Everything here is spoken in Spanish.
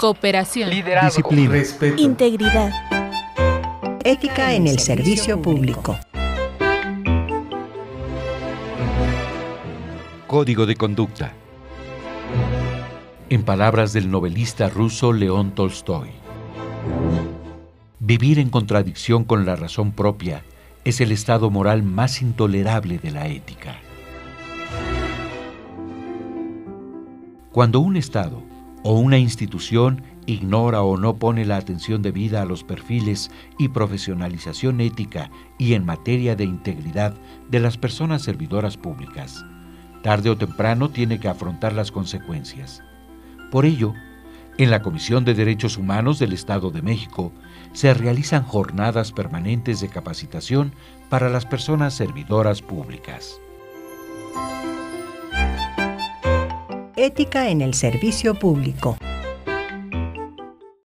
Cooperación. Disciplina. Respeto. Integridad. Ética en el servicio público. Código de conducta. En palabras del novelista ruso León Tolstoy. Vivir en contradicción con la razón propia es el estado moral más intolerable de la ética. Cuando un Estado o una institución ignora o no pone la atención debida a los perfiles y profesionalización ética y en materia de integridad de las personas servidoras públicas, tarde o temprano tiene que afrontar las consecuencias. Por ello, en la Comisión de Derechos Humanos del Estado de México se realizan jornadas permanentes de capacitación para las personas servidoras públicas. Ética en el servicio público.